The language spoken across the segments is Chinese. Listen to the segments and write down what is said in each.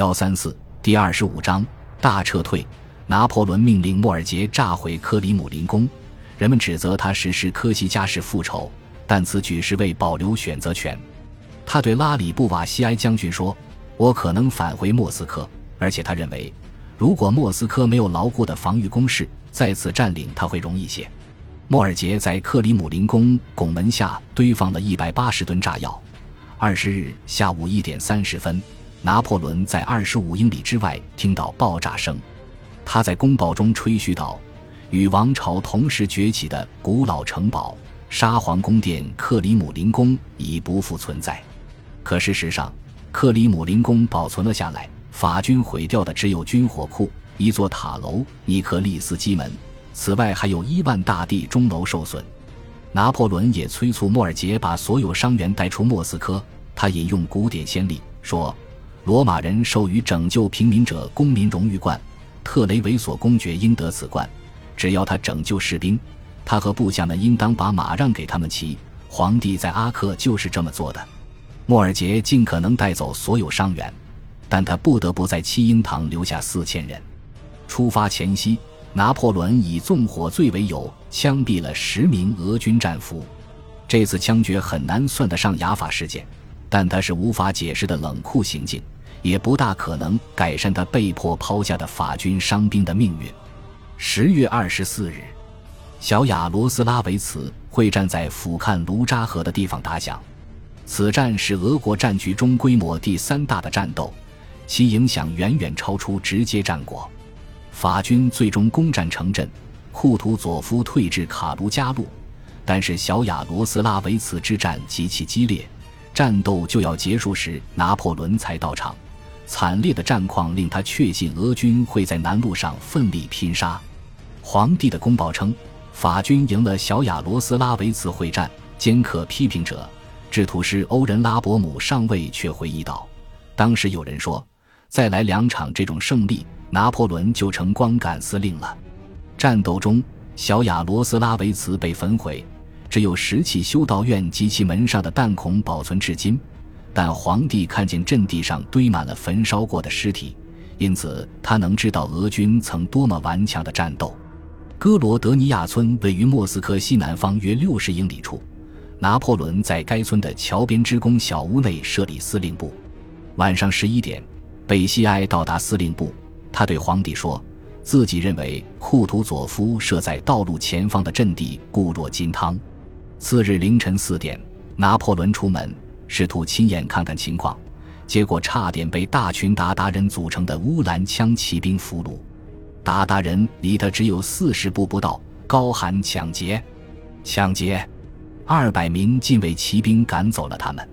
幺三四第二十五章大撤退。拿破仑命令莫尔杰炸毁克里姆林宫，人们指责他实施科西嘉式复仇，但此举是为保留选择权。他对拉里布瓦西埃将军说：“我可能返回莫斯科，而且他认为，如果莫斯科没有牢固的防御工事，再次占领他会容易些。”莫尔杰在克里姆林宫拱门下堆放了一百八十吨炸药。二十日下午一点三十分，拿破仑在二十五英里之外听到爆炸声。他在公报中吹嘘道：“与王朝同时崛起的古老城堡——沙皇宫殿克里姆林宫已不复存在。”可事实上，克里姆林宫保存了下来。法军毁掉的只有军火库、一座塔楼、尼克利斯基门。此外，还有一万大地钟楼受损。拿破仑也催促莫尔杰把所有伤员带出莫斯科。他引用古典先例说：“罗马人授予拯救平民者公民荣誉冠。”特雷维索公爵应得此冠，只要他拯救士兵，他和部下们应当把马让给他们骑。皇帝在阿克就是这么做的。莫尔杰尽可能带走所有伤员，但他不得不在七英堂留下四千人。出发前夕，拿破仑以纵火罪为由枪毙了十名俄军战俘。这次枪决很难算得上雅法事件，但它是无法解释的冷酷行径。也不大可能改善他被迫抛下的法军伤兵的命运。十月二十四日，小雅罗斯拉维茨会战在俯瞰卢扎河的地方打响。此战是俄国战局中规模第三大的战斗，其影响远远超出直接战果。法军最终攻占城镇，库图佐夫退至卡卢加路，但是小雅罗斯拉维茨之战极其激烈，战斗就要结束时，拿破仑才到场。惨烈的战况令他确信俄军会在南路上奋力拼杀。皇帝的公报称，法军赢了小雅罗斯拉维茨会战。尖刻批评者制图师欧仁拉伯姆上尉却回忆道：“当时有人说，再来两场这种胜利，拿破仑就成光杆司令了。”战斗中，小雅罗斯拉维茨被焚毁，只有石器修道院及其门上的弹孔保存至今。但皇帝看见阵地上堆满了焚烧过的尸体，因此他能知道俄军曾多么顽强的战斗。哥罗德尼亚村位于莫斯科西南方约六十英里处，拿破仑在该村的桥边之宫小屋内设立司令部。晚上十一点，贝西埃到达司令部，他对皇帝说，自己认为库图佐夫设在道路前方的阵地固若金汤。次日凌晨四点，拿破仑出门。试图亲眼看看情况，结果差点被大群鞑靼人组成的乌兰枪骑兵俘虏。鞑靼人离他只有四十步不到，高喊“抢劫，抢劫”！二百名禁卫骑兵赶走了他们。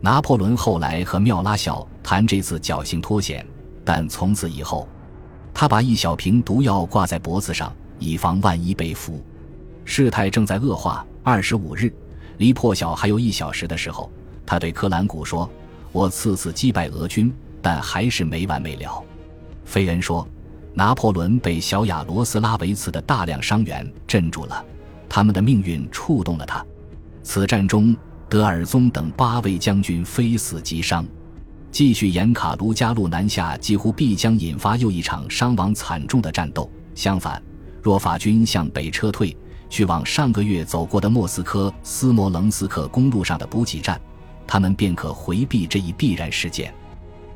拿破仑后来和缪拉小谈这次侥幸脱险，但从此以后，他把一小瓶毒药挂在脖子上，以防万一被俘。事态正在恶化。二十五日，离破晓还有一小时的时候。他对科兰古说：“我次次击败俄军，但还是没完没了。”菲恩说：“拿破仑被小雅罗斯拉维茨的大量伤员镇住了，他们的命运触动了他。此战中，德尔宗等八位将军非死即伤。继续沿卡卢加路南下，几乎必将引发又一场伤亡惨重的战斗。相反，若法军向北撤退，去往上个月走过的莫斯科斯摩棱斯克公路上的补给站。”他们便可回避这一必然事件。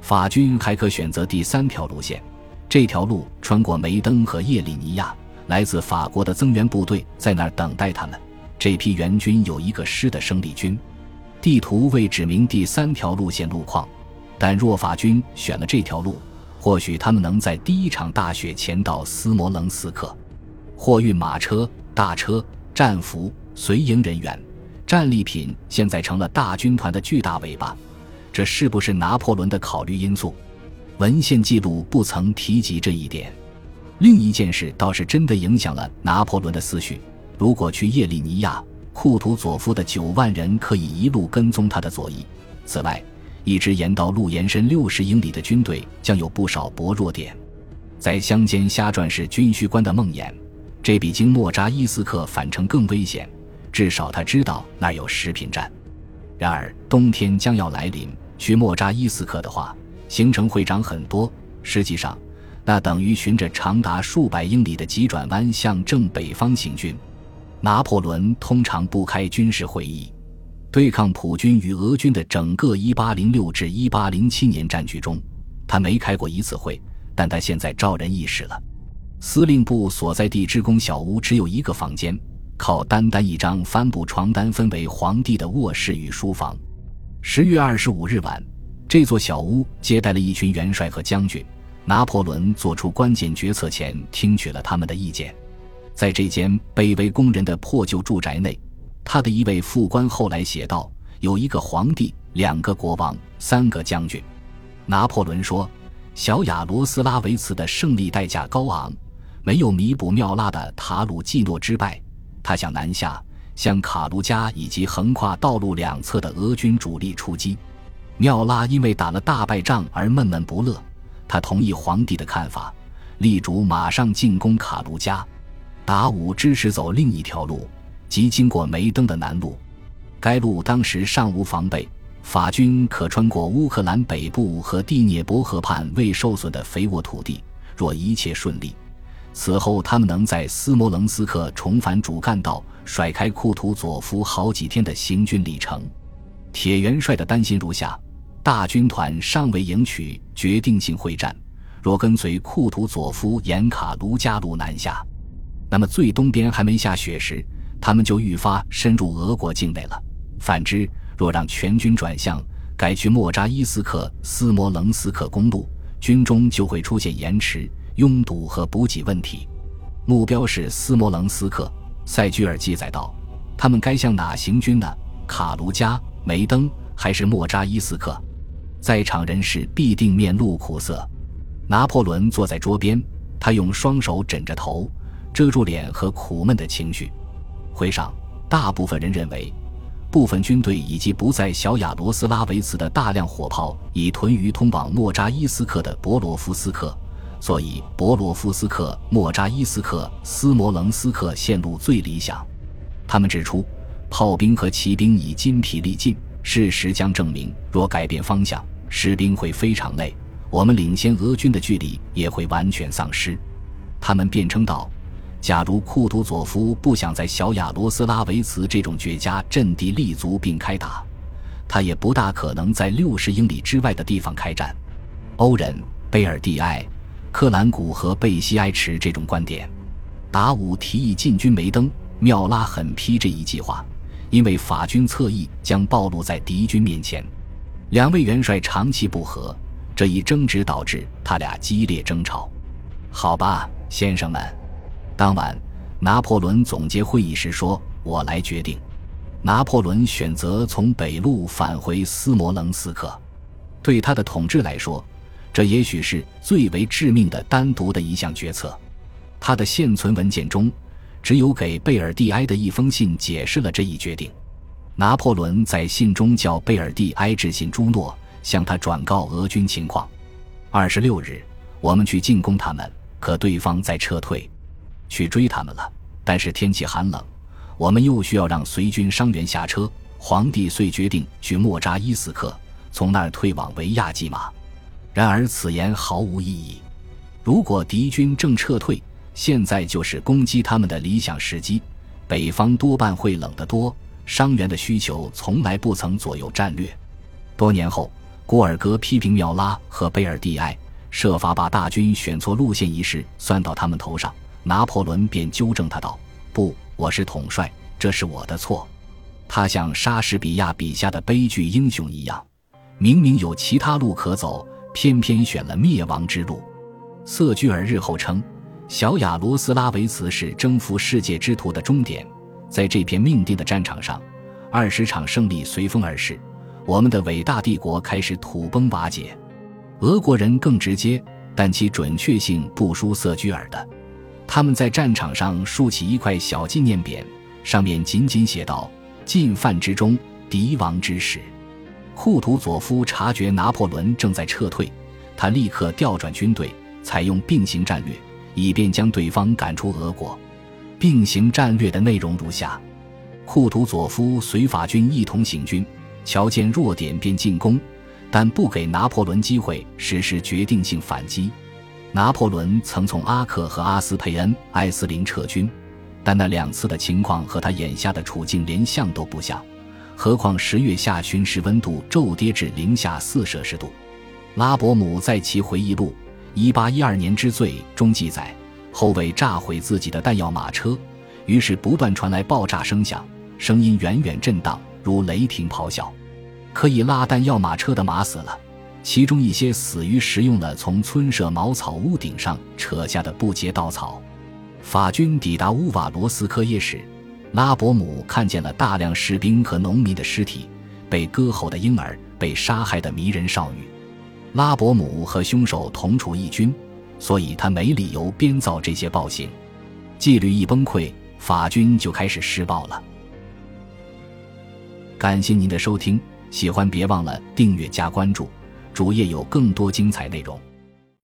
法军还可选择第三条路线，这条路穿过梅登和叶利尼亚，来自法国的增援部队在那儿等待他们。这批援军有一个师的生力军。地图未指明第三条路线路况，但若法军选了这条路，或许他们能在第一场大雪前到斯摩棱斯克。货运马车、大车、战俘、随营人员。战利品现在成了大军团的巨大尾巴，这是不是拿破仑的考虑因素？文献记录不曾提及这一点。另一件事倒是真的影响了拿破仑的思绪：如果去叶利尼亚，库图佐夫的九万人可以一路跟踪他的左翼。此外，一直沿道路延伸六十英里的军队将有不少薄弱点。在乡间瞎转是军需官的梦魇，这比经莫扎伊斯克返程更危险。至少他知道那有食品站。然而冬天将要来临，去莫扎伊斯克的话，行程会长很多，实际上，那等于循着长达数百英里的急转弯向正北方行军。拿破仑通常不开军事会议，对抗普军与俄军的整个1806至1807年战局中，他没开过一次会。但他现在招人议事了。司令部所在地职工小屋只有一个房间，靠单单一张帆布床单分为皇帝的卧室与书房。十月二十五日晚，这座小屋接待了一群元帅和将军。拿破仑做出关键决策前，听取了他们的意见。在这间卑微工人的破旧住宅内，他的一位副官后来写道：“有一个皇帝，两个国王，三个将军。”拿破仑说：“小雅罗斯拉维茨的胜利代价高昂，没有弥补缪拉的塔鲁季诺之败。他向南下，向卡卢加以及横跨道路两侧的俄军主力出击。缪拉因为打了大败仗而闷闷不乐。”他同意皇帝的看法，力主马上进攻卡卢加。达武支持走另一条路，即经过梅登的南路。该路当时尚无防备，法军可穿过乌克兰北部和第聂伯河畔未受损的肥沃土地。若一切顺利，此后他们能在斯摩棱斯克重返主干道，甩开库图佐夫好几天的行军里程。铁元帅的担心如下。大军团尚未迎取决定性会战，若跟随库图佐夫沿卡卢加路南下，那么最东边还没下雪时，他们就愈发深入俄国境内了。反之，若让全军转向，改去莫扎伊斯克斯摩棱斯克公路，军中就会出现延迟、拥堵和补给问题。目标是斯摩棱斯克。塞居尔记载道：“他们该向哪行军呢？卡卢加、梅登还是莫扎伊斯克？”在场人士必定面露苦涩。拿破仑坐在桌边，他用双手枕着头，遮住脸和苦闷的情绪。会上，大部分人认为，部分军队以及不在小亚罗斯拉维茨的大量火炮已屯于通往莫扎伊斯克的博罗夫斯克，所以博罗夫斯克、莫扎伊斯克、斯摩棱斯克线路最理想。他们指出，炮兵和骑兵已筋疲力尽，事实将证明，若改变方向。士兵会非常累，我们领先俄军的距离也会完全丧失。他们辩称道：“假如库图佐夫不想在小亚罗斯拉维茨这种绝佳阵地立足并开打，他也不大可能在六十英里之外的地方开战。”欧人、贝尔蒂埃、克兰古和贝西埃持这种观点。达武提议进军梅登，缪拉狠批这一计划，因为法军侧翼将暴露在敌军面前。两位元帅长期不和，这一争执导致他俩激烈争吵。好吧，先生们。当晚，拿破仑总结会议时说：“我来决定。”拿破仑选择从北路返回斯摩棱斯克。对他的统治来说，这也许是最为致命的单独的一项决策。他的现存文件中，只有给贝尔蒂埃的一封信解释了这一决定。拿破仑在信中叫贝尔蒂埃致信朱诺，向他转告俄军情况。二十六日，我们去进攻他们，可对方在撤退，去追他们了。但是天气寒冷，我们又需要让随军伤员下车。皇帝遂决定去莫扎伊斯克，从那儿退往维亚基马。然而此言毫无意义。如果敌军正撤退，现在就是攻击他们的理想时机。北方多半会冷得多。伤员的需求从来不曾左右战略。多年后，古尔格批评缪拉和贝尔蒂埃设法把大军选错路线一事算到他们头上，拿破仑便纠正他道：“不，我是统帅，这是我的错。”他像莎士比亚笔下的悲剧英雄一样，明明有其他路可走，偏偏选了灭亡之路。瑟居尔日后称，小亚罗斯拉维茨是征服世界之途的终点。在这片命定的战场上，二十场胜利随风而逝，我们的伟大帝国开始土崩瓦解。俄国人更直接，但其准确性不输瑟居尔的。他们在战场上竖起一块小纪念匾，上面仅仅写道：“进犯之中，敌亡之时。”库图佐夫察觉拿破仑正在撤退，他立刻调转军队，采用并行战略，以便将对方赶出俄国。并行战略的内容如下：库图佐夫随法军一同行军，瞧见弱点便进攻，但不给拿破仑机会实施决定性反击。拿破仑曾从阿克和阿斯佩恩、艾斯林撤军，但那两次的情况和他眼下的处境连像都不像。何况十月下旬时温度骤跌至零下四摄氏度。拉伯姆在其回忆录《一八一二年之最》中记载，后卫炸毁自己的弹药马车，于是不断传来爆炸声响，声音远远震荡，如雷霆咆哮。可以拉弹药马车的马死了，其中一些死于食用了从村舍茅草屋顶上扯下的不洁稻草。法军抵达乌瓦罗斯科耶时，拉伯姆看见了大量士兵和农民的尸体，被割喉的婴儿，被杀害的迷人少女。拉伯姆和凶手同处一军，所以他没理由编造这些暴行。纪律一崩溃，法军就开始施暴了。感谢您的收听，喜欢别忘了订阅加关注，主页有更多精彩内容。